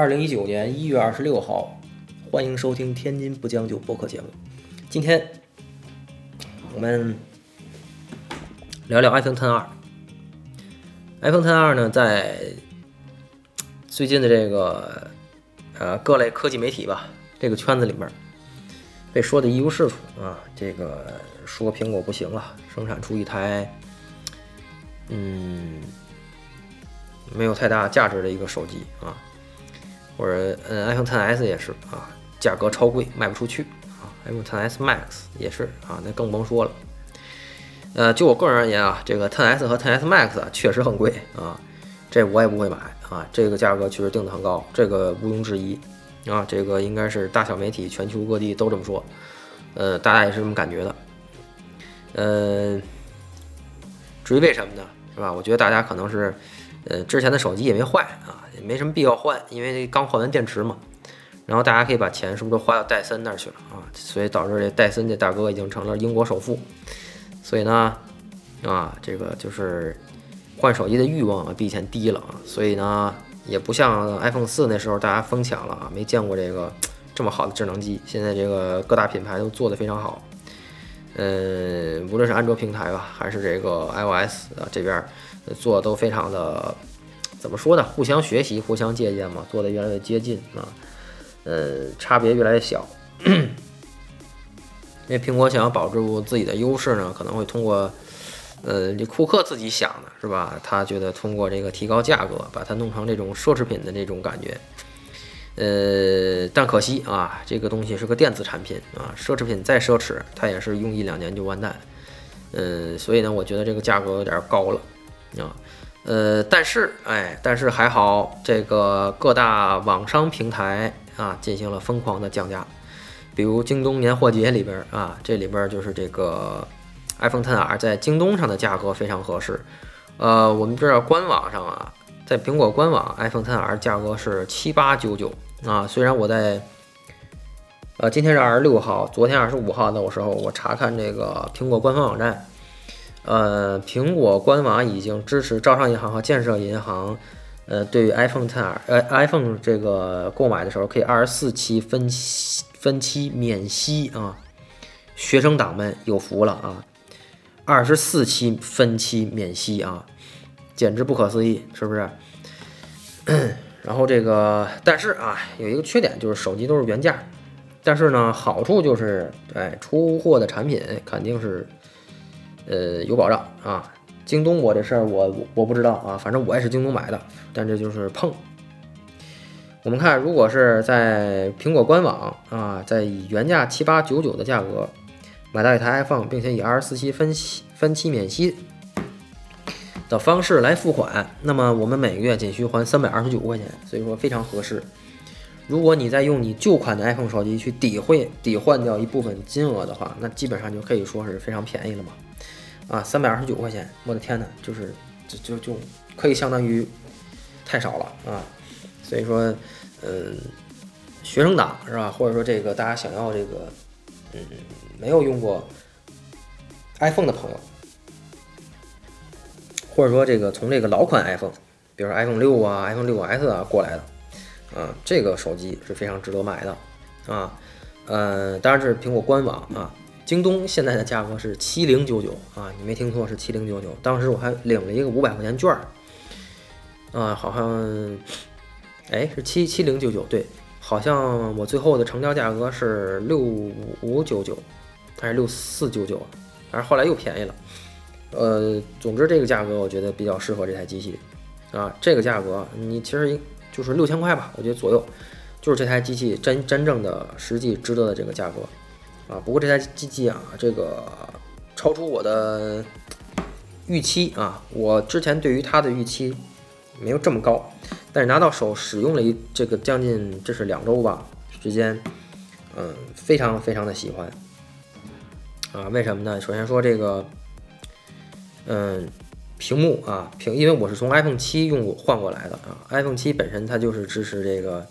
二零一九年一月二十六号，欢迎收听《天津不将就》播客节目。今天我们聊聊 iPhone Ten 二 iPhone Ten 二呢，在最近的这个呃各类科技媒体吧这个圈子里面，被说的一无是处啊。这个说苹果不行了，生产出一台嗯没有太大价值的一个手机啊。或者，嗯，iPhone 10s 也是啊，价格超贵，卖不出去啊。iPhone 10s Max 也是啊，那更甭说了。呃，就我个人而言啊，这个 10s 和 10s Max，确实很贵啊，这我也不会买啊，这个价格确实定的很高，这个毋庸置疑啊，这个应该是大小媒体全球各地都这么说，呃，大家也是这么感觉的。呃，至于为什么呢？是吧？我觉得大家可能是，呃，之前的手机也没坏啊。没什么必要换，因为刚换完电池嘛。然后大家可以把钱是不是都花到戴森那儿去了啊？所以导致这戴森这大哥已经成了英国首富。所以呢，啊，这个就是换手机的欲望啊比以前低了啊。所以呢，也不像 iPhone 四那时候大家疯抢了啊，没见过这个这么好的智能机。现在这个各大品牌都做得非常好。嗯，无论是安卓平台吧，还是这个 iOS 啊这边做的都非常的。怎么说呢？互相学习，互相借鉴嘛，做的越来越接近啊，呃，差别越来越小。因为苹果想要保住自己的优势呢，可能会通过，呃，这库克自己想的是吧？他觉得通过这个提高价格，把它弄成这种奢侈品的这种感觉。呃，但可惜啊，这个东西是个电子产品啊，奢侈品再奢侈，它也是用一两年就完蛋。嗯，所以呢，我觉得这个价格有点高了啊。呃，但是，哎，但是还好，这个各大网商平台啊，进行了疯狂的降价，比如京东年货节里边啊，这里边就是这个 iPhone 10R 在京东上的价格非常合适。呃，我们知道官网上啊，在苹果官网 iPhone 10R 价格是七八九九啊，虽然我在，呃，今天是二十六号，昨天二十五号的时候，我查看这个苹果官方网站。呃，苹果官网已经支持招商银行和建设银行，呃，对于 iPhone 10呃 iPhone 这个购买的时候可以二十四期分期分期免息啊，学生党们有福了啊，二十四期分期免息啊，简直不可思议，是不是？然后这个，但是啊，有一个缺点就是手机都是原价，但是呢，好处就是，哎，出货的产品肯定是。呃，有保障啊！京东我这事儿我我不知道啊，反正我也是京东买的，但这就是碰。我们看，如果是在苹果官网啊，在以原价七八九九的价格买到一台 iPhone，并且以二十四期分期分期免息的方式来付款，那么我们每个月仅需还三百二十九块钱，所以说非常合适。如果你再用你旧款的 iPhone 手机去抵汇抵换掉一部分金额的话，那基本上就可以说是非常便宜了嘛。啊，三百二十九块钱，我的天呐，就是就就就可以相当于太少了啊！所以说，嗯，学生党是吧？或者说这个大家想要这个，嗯，没有用过 iPhone 的朋友，或者说这个从这个老款 iPhone，比如说 iPhone 六啊、iPhone 六 S 啊过来的，啊，这个手机是非常值得买的啊。呃，当然是苹果官网啊。京东现在的价格是七零九九啊，你没听错，是七零九九。当时我还领了一个五百块钱券儿啊，好像，哎，是七七零九九，对，好像我最后的成交价格是六五九九，还是六四九九，反正后来又便宜了。呃，总之这个价格我觉得比较适合这台机器啊，这个价格你其实就是六千块吧，我觉得左右，就是这台机器真真正的实际值得的这个价格。啊，不过这台机器啊，这个超出我的预期啊。我之前对于它的预期没有这么高，但是拿到手使用了一这个将近这是两周吧时间，嗯，非常非常的喜欢啊。为什么呢？首先说这个，嗯，屏幕啊屏，因为我是从 iPhone 七用过换过来的啊，iPhone 七本身它就是支持这个。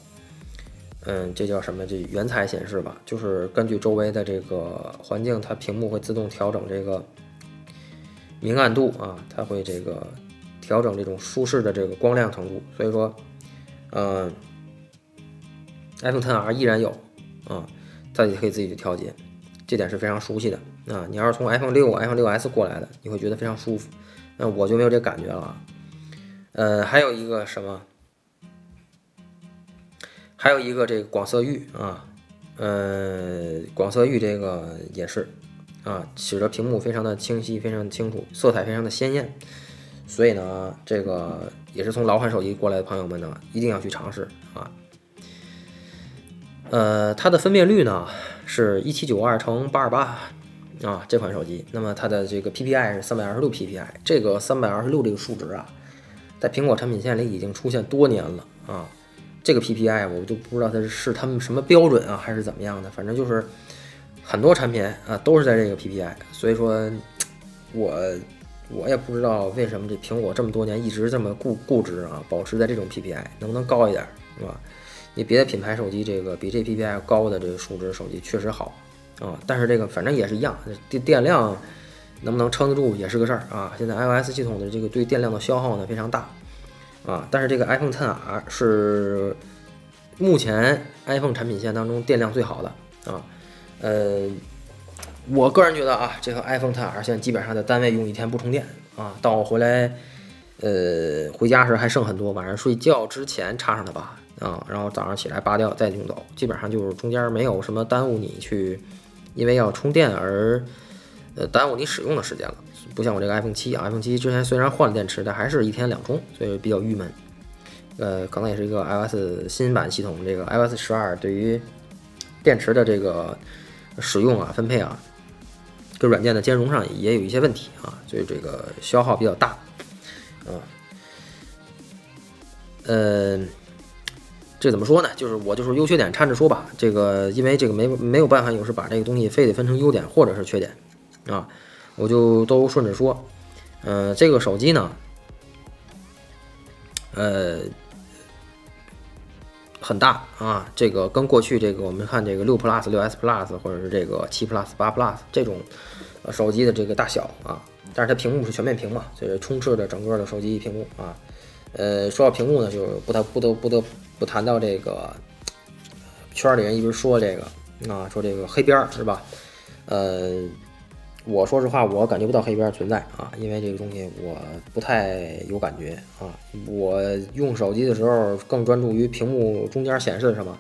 嗯，这叫什么？这原彩显示吧，就是根据周围的这个环境，它屏幕会自动调整这个明暗度啊，它会这个调整这种舒适的这个光亮程度。所以说，嗯，iPhone 10R 依然有啊，它也可以自己去调节，这点是非常熟悉的啊。你要是从 iPhone 六、iPhone 六 S 过来的，你会觉得非常舒服，那我就没有这感觉了。呃，还有一个什么？还有一个这个广色域啊，呃，广色域这个也是啊，使得屏幕非常的清晰，非常的清楚，色彩非常的鲜艳。所以呢，这个也是从老款手机过来的朋友们呢，一定要去尝试啊。呃，它的分辨率呢是一七九二乘八二八啊，这款手机。那么它的这个 PPI 是三百二十六 PPI，这个三百二十六这个数值啊，在苹果产品线里已经出现多年了啊。这个 PPI 我就不知道它是是他们什么标准啊，还是怎么样的，反正就是很多产品啊都是在这个 PPI，所以说，我我也不知道为什么这苹果这么多年一直这么固固执啊，保持在这种 PPI，能不能高一点，是吧？你别的品牌手机这个比这 PPI 高的这个数值手机确实好啊，但是这个反正也是一样，电电量能不能撑得住也是个事儿啊。现在 iOS 系统的这个对电量的消耗呢非常大。啊，但是这个 iPhone 10R 是目前 iPhone 产品线当中电量最好的啊。呃，我个人觉得啊，这个 iPhone 10R 现在基本上在单位用一天不充电啊，到我回来呃回家时还剩很多，晚上睡觉之前插上它吧啊，然后早上起来拔掉再用走，基本上就是中间没有什么耽误你去因为要充电而呃耽误你使用的时间了。不像我这个 iPhone 七啊，iPhone 七之前虽然换了电池，但还是一天两充，所以比较郁闷。呃，可能也是一个 iOS 新版系统，这个 iOS 十二对于电池的这个使用啊、分配啊，跟软件的兼容上也有一些问题啊，所以这个消耗比较大。啊，呃，这怎么说呢？就是我就是优缺点掺着说吧。这个因为这个没没有办法，有时把这个东西非得分成优点或者是缺点啊。我就都顺着说，呃，这个手机呢，呃，很大啊，这个跟过去这个我们看这个六 Plus、六 S Plus 或者是这个七 Plus、八 Plus 这种手机的这个大小啊，但是它屏幕是全面屏嘛，所以充斥着整个的手机屏幕啊。呃，说到屏幕呢，就不得不得不得不谈到这个圈里人一直说这个啊，说这个黑边儿是吧？呃。我说实话，我感觉不到黑边存在啊，因为这个东西我不太有感觉啊。我用手机的时候更专注于屏幕中间显示的什么，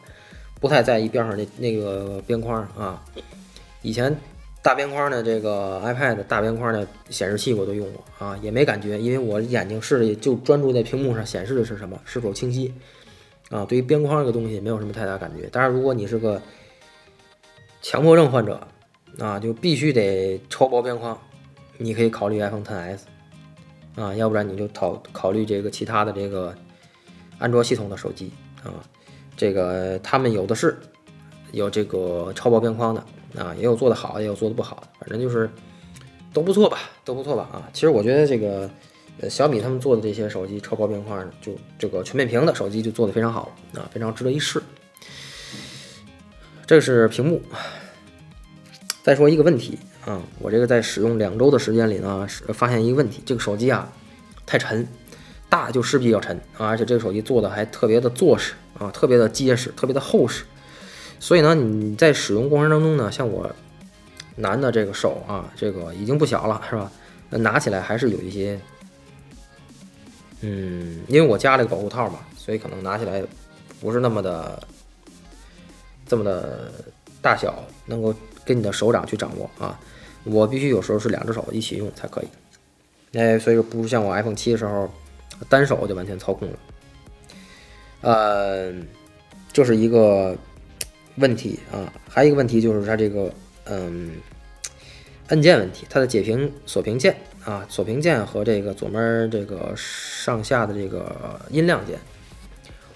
不太在意边上那那个边框啊。以前大边框的这个 iPad 大边框的显示器我都用过啊，也没感觉，因为我眼睛视力就专注在屏幕上显示的是什么，是否清晰啊。对于边框这个东西没有什么太大感觉。当然，如果你是个强迫症患者。啊，就必须得超薄边框，你可以考虑 iPhone 10s，啊，要不然你就考考虑这个其他的这个安卓系统的手机啊，这个他们有的是有这个超薄边框的啊，也有做的好，也有做的不好，反正就是都不错吧，都不错吧啊。其实我觉得这个呃小米他们做的这些手机超薄边框，就这个全面屏的手机就做的非常好啊，非常值得一试。这是屏幕。再说一个问题啊，我这个在使用两周的时间里呢，发现一个问题，这个手机啊太沉，大就势必要沉啊，而且这个手机做的还特别的坐实啊，特别的结实，特别的厚实，所以呢，你在使用过程当中呢，像我男的这个手啊，这个已经不小了，是吧？拿起来还是有一些，嗯，因为我加了个保护套嘛，所以可能拿起来不是那么的这么的大小能够。跟你的手掌去掌握啊，我必须有时候是两只手一起用才可以。哎，所以说不如像我 iPhone 七的时候，单手就完全操控了。呃，这是一个问题啊，还有一个问题就是它这个嗯，按键问题，它的解屏锁屏键啊，锁屏键和这个左面这个上下的这个音量键，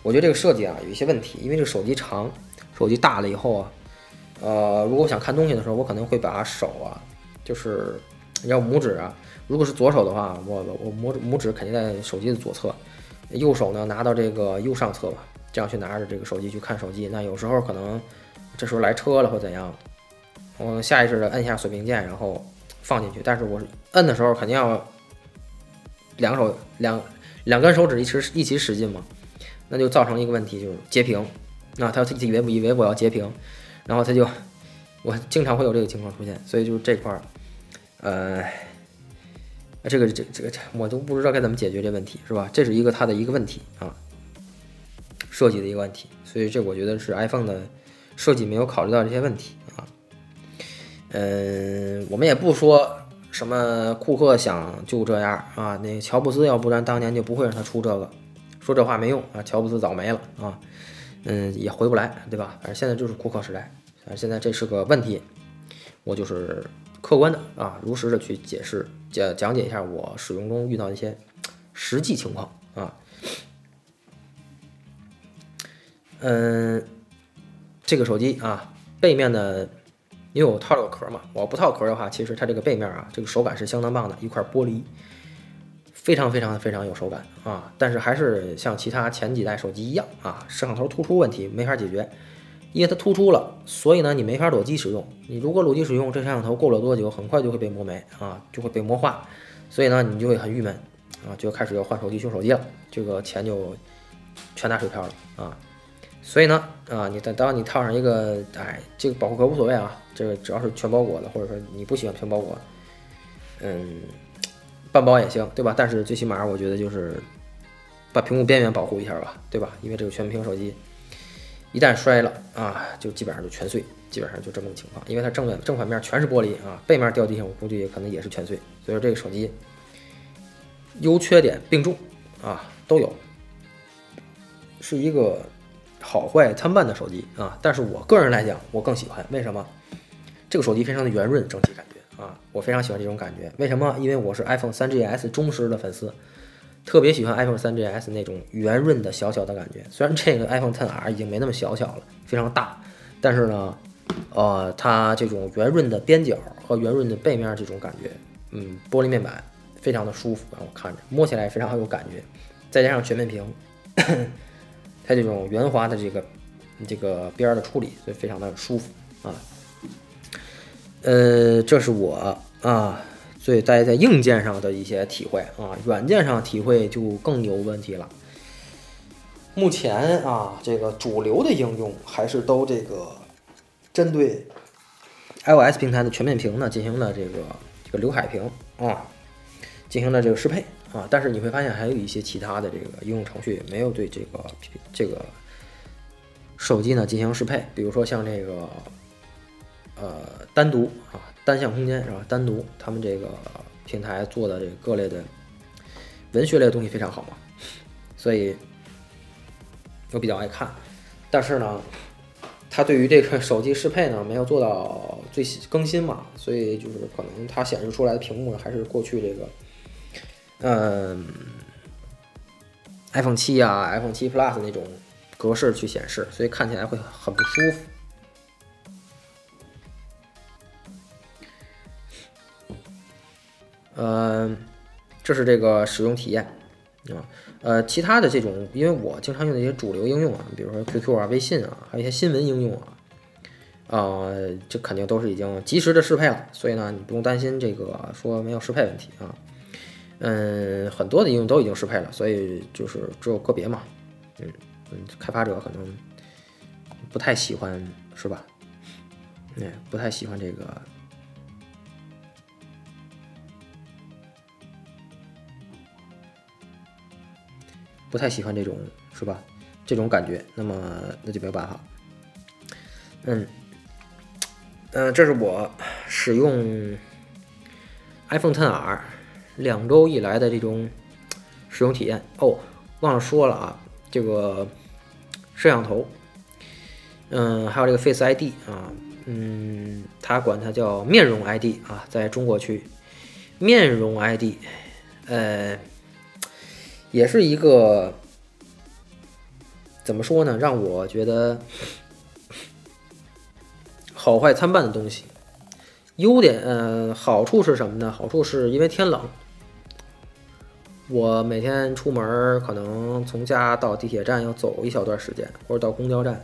我觉得这个设计啊有一些问题，因为这个手机长，手机大了以后啊。呃，如果我想看东西的时候，我可能会把手啊，就是你要拇指啊。如果是左手的话，我我拇拇指肯定在手机的左侧，右手呢拿到这个右上侧吧，这样去拿着这个手机去看手机。那有时候可能这时候来车了或怎样，我下意识的摁下锁屏键，然后放进去。但是我摁的时候肯定要两手两两根手指一起一起使劲嘛，那就造成一个问题，就是截屏那，他以为以为我要截屏，然后他就我经常会有这个情况出现，所以就是这块儿，呃，这个这这个我都不知道该怎么解决这问题，是吧？这是一个它的一个问题啊，设计的一个问题，所以这我觉得是 iPhone 的设计没有考虑到这些问题啊。嗯，我们也不说什么库克想就这样啊，那乔布斯要不然当年就不会让他出这个，说这话没用啊，乔布斯早没了啊，嗯，也回不来，对吧？反正现在就是库克时代，反正现在这是个问题，我就是客观的啊，如实的去解释讲讲解一下我使用中遇到一些实际情况啊，嗯，这个手机啊，背面的。因为我套了个壳嘛，我不套壳的话，其实它这个背面啊，这个手感是相当棒的，一块玻璃，非常非常非常有手感啊。但是还是像其他前几代手机一样啊，摄像头突出问题没法解决，因为它突出了，所以呢你没法裸机使用。你如果裸机使用，这摄像头过了多久，很快就会被磨没啊，就会被磨化，所以呢你就会很郁闷啊，就开始要换手机修手机了，这个钱就全打水漂了啊。所以呢，啊，你等当你套上一个，哎，这个保护壳无所谓啊，这个只要是全包裹的，或者说你不喜欢全包裹，嗯，半包也行，对吧？但是最起码我觉得就是把屏幕边缘保护一下吧，对吧？因为这个全屏手机一旦摔了啊，就基本上就全碎，基本上就这么个情况。因为它正面正反面全是玻璃啊，背面掉地上我估计也可能也是全碎。所以说这个手机优缺点并重啊，都有，是一个。好坏参半的手机啊，但是我个人来讲，我更喜欢。为什么？这个手机非常的圆润，整体感觉啊，我非常喜欢这种感觉。为什么？因为我是 iPhone 3GS 忠实的粉丝，特别喜欢 iPhone 3GS 那种圆润的小小的感觉。虽然这个 iPhone 10R 已经没那么小巧了，非常大，但是呢，呃，它这种圆润的边角和圆润的背面这种感觉，嗯，玻璃面板非常的舒服，让我看着摸起来非常有感觉，再加上全面屏。它这种圆滑的这个这个边儿的处理，所以非常的舒服啊。呃，这是我啊，所以在在硬件上的一些体会啊，软件上体会就更有问题了。目前啊，这个主流的应用还是都这个针对 iOS 平台的全面屏呢进行了这个这个刘海屏啊，进行了这个适配。啊，但是你会发现还有一些其他的这个应用程序没有对这个这个手机呢进行适配，比如说像这个呃单独啊单向空间是吧？单独他们这个平台做的这个各类的文学类的东西非常好嘛，所以我比较爱看。但是呢，它对于这个手机适配呢没有做到最新更新嘛，所以就是可能它显示出来的屏幕呢还是过去这个。嗯，iPhone 七啊，iPhone 七 Plus 那种格式去显示，所以看起来会很不舒服。嗯，这是这个使用体验啊。呃，其他的这种，因为我经常用的一些主流应用啊，比如说 QQ 啊、微信啊，还有一些新闻应用啊，啊，这肯定都是已经及时的适配了，所以呢，你不用担心这个说没有适配问题啊。嗯，很多的应用都已经适配了，所以就是只有个别嘛，嗯嗯，开发者可能不太喜欢，是吧？哎，不太喜欢这个，不太喜欢这种，是吧？这种感觉，那么那就没有办法。嗯嗯，这是我使用 iPhone Ten R。两周以来的这种使用体验哦，忘了说了啊，这个摄像头，嗯，还有这个 Face ID 啊，嗯，他管它叫面容 ID 啊，在中国区，面容 ID，呃，也是一个怎么说呢，让我觉得好坏参半的东西。优点，呃，好处是什么呢？好处是因为天冷。我每天出门可能从家到地铁站要走一小段时间，或者到公交站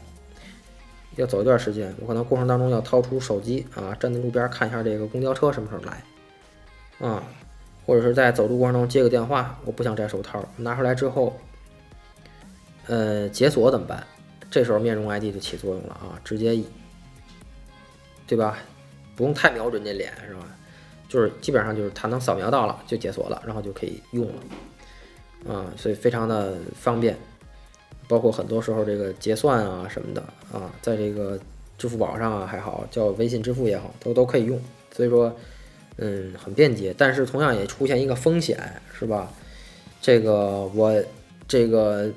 要走一段时间。我可能过程当中要掏出手机啊，站在路边看一下这个公交车什么时候来啊，或者是在走路过程中接个电话，我不想摘手套，拿出来之后，呃，解锁怎么办？这时候面容 ID 就起作用了啊，直接，对吧？不用太瞄准这脸是吧？就是基本上就是它能扫描到了就解锁了，然后就可以用了，啊，所以非常的方便。包括很多时候这个结算啊什么的啊，在这个支付宝上啊还好，叫微信支付也好，都都可以用。所以说，嗯，很便捷。但是同样也出现一个风险，是吧？这个我这个，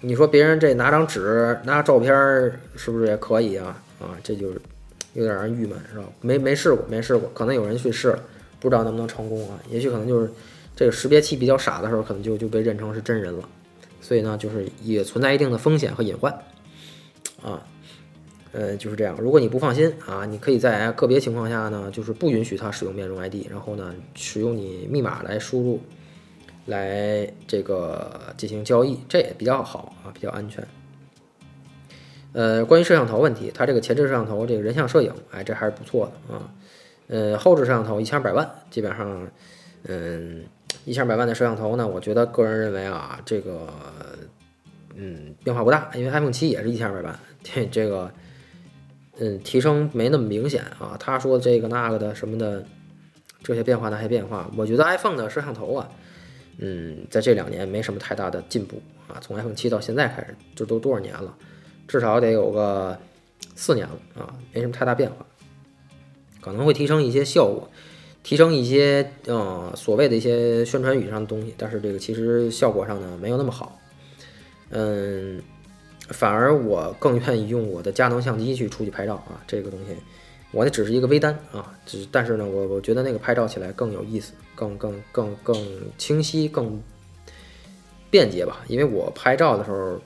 你说别人这拿张纸拿照片儿是不是也可以啊？啊，这就是有点让人郁闷，是吧？没没试过，没试过，可能有人去试了，不知道能不能成功啊？也许可能就是这个识别器比较傻的时候，可能就就被认成是真人了。所以呢，就是也存在一定的风险和隐患，啊，呃，就是这样。如果你不放心啊，你可以在个别情况下呢，就是不允许他使用面容 ID，然后呢，使用你密码来输入，来这个进行交易，这也比较好啊，比较安全。呃，关于摄像头问题，它这个前置摄像头这个人像摄影，哎，这还是不错的啊。呃，后置摄像头一千二百万，基本上，嗯。一千二百万的摄像头呢？我觉得个人认为啊，这个嗯变化不大，因为 iPhone 七也是一千二百万，这 这个嗯提升没那么明显啊。他说这个那个的什么的这些变化那些变化，我觉得 iPhone 的摄像头啊，嗯在这两年没什么太大的进步啊。从 iPhone 七到现在开始，这都多少年了？至少得有个四年了啊，没什么太大变化，可能会提升一些效果。提升一些呃所谓的一些宣传语上的东西，但是这个其实效果上呢没有那么好，嗯，反而我更愿意用我的佳能相机去出去拍照啊，这个东西我那只是一个微单啊，只但是呢我我觉得那个拍照起来更有意思，更更更更清晰，更便捷吧，因为我拍照的时候，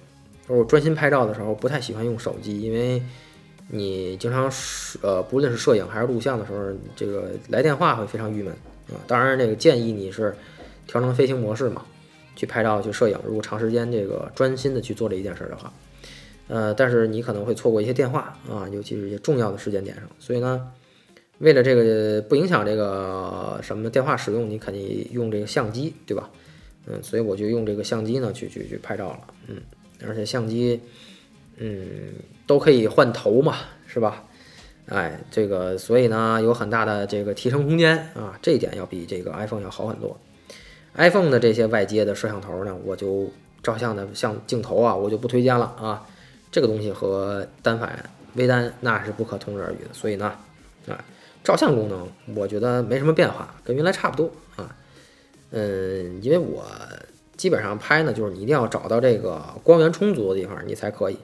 我专心拍照的时候不太喜欢用手机，因为。你经常呃，不论是摄影还是录像的时候，这个来电话会非常郁闷啊。当然，这个建议你是调成飞行模式嘛，去拍照去摄影。如果长时间这个专心的去做这一件事的话，呃，但是你可能会错过一些电话啊，尤其是一些重要的时间点上。所以呢，为了这个不影响这个什么电话使用，你肯定用这个相机，对吧？嗯，所以我就用这个相机呢去去去拍照了。嗯，而且相机。嗯，都可以换头嘛，是吧？哎，这个所以呢，有很大的这个提升空间啊，这一点要比这个 iPhone 要好很多。iPhone 的这些外接的摄像头呢，我就照相的像镜头啊，我就不推荐了啊。这个东西和单反、微单那是不可同日而语的。所以呢，啊，照相功能我觉得没什么变化，跟原来差不多啊。嗯，因为我基本上拍呢，就是你一定要找到这个光源充足的地方，你才可以。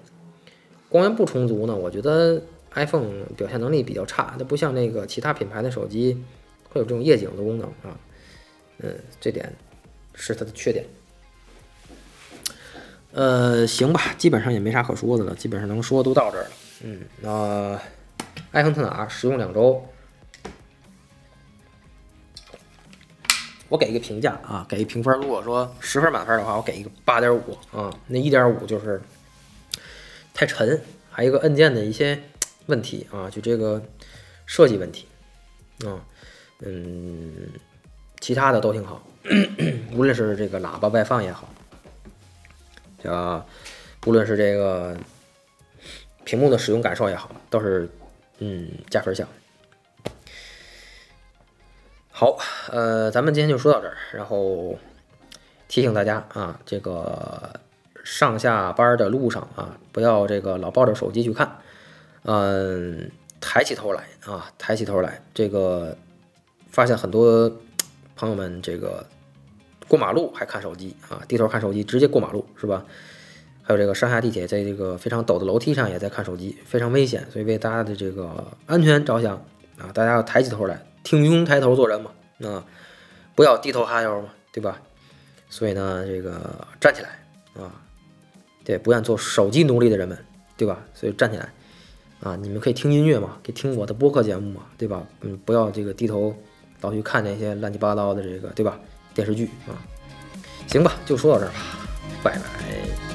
光源不充足呢，我觉得 iPhone 表现能力比较差，它不像那个其他品牌的手机会有这种夜景的功能啊，嗯，这点是它的缺点。呃，行吧，基本上也没啥可说的了，基本上能说都到这儿了。嗯，那 iPhone 特哪使用两周，我给一个评价啊，给一评分。如果说十分满分的话，我给一个八点五啊，那一点五就是。太沉，还有一个按键的一些问题啊，就这个设计问题啊，嗯，其他的都挺好，无论是这个喇叭外放也好，啊，无论是这个屏幕的使用感受也好，都是嗯加分项。好，呃，咱们今天就说到这儿，然后提醒大家啊，这个。上下班的路上啊，不要这个老抱着手机去看，嗯，抬起头来啊，抬起头来，这个发现很多朋友们这个过马路还看手机啊，低头看手机直接过马路是吧？还有这个上下地铁在这个非常陡的楼梯上也在看手机，非常危险，所以为大家的这个安全着想啊，大家要抬起头来，挺胸抬头做人嘛，啊，不要低头哈腰嘛，对吧？所以呢，这个站起来啊。对，不愿做手机奴隶的人们，对吧？所以站起来，啊，你们可以听音乐嘛，可以听我的播客节目嘛，对吧？嗯，不要这个低头老去看那些乱七八糟的这个，对吧？电视剧啊，行吧，就说到这儿吧，拜拜。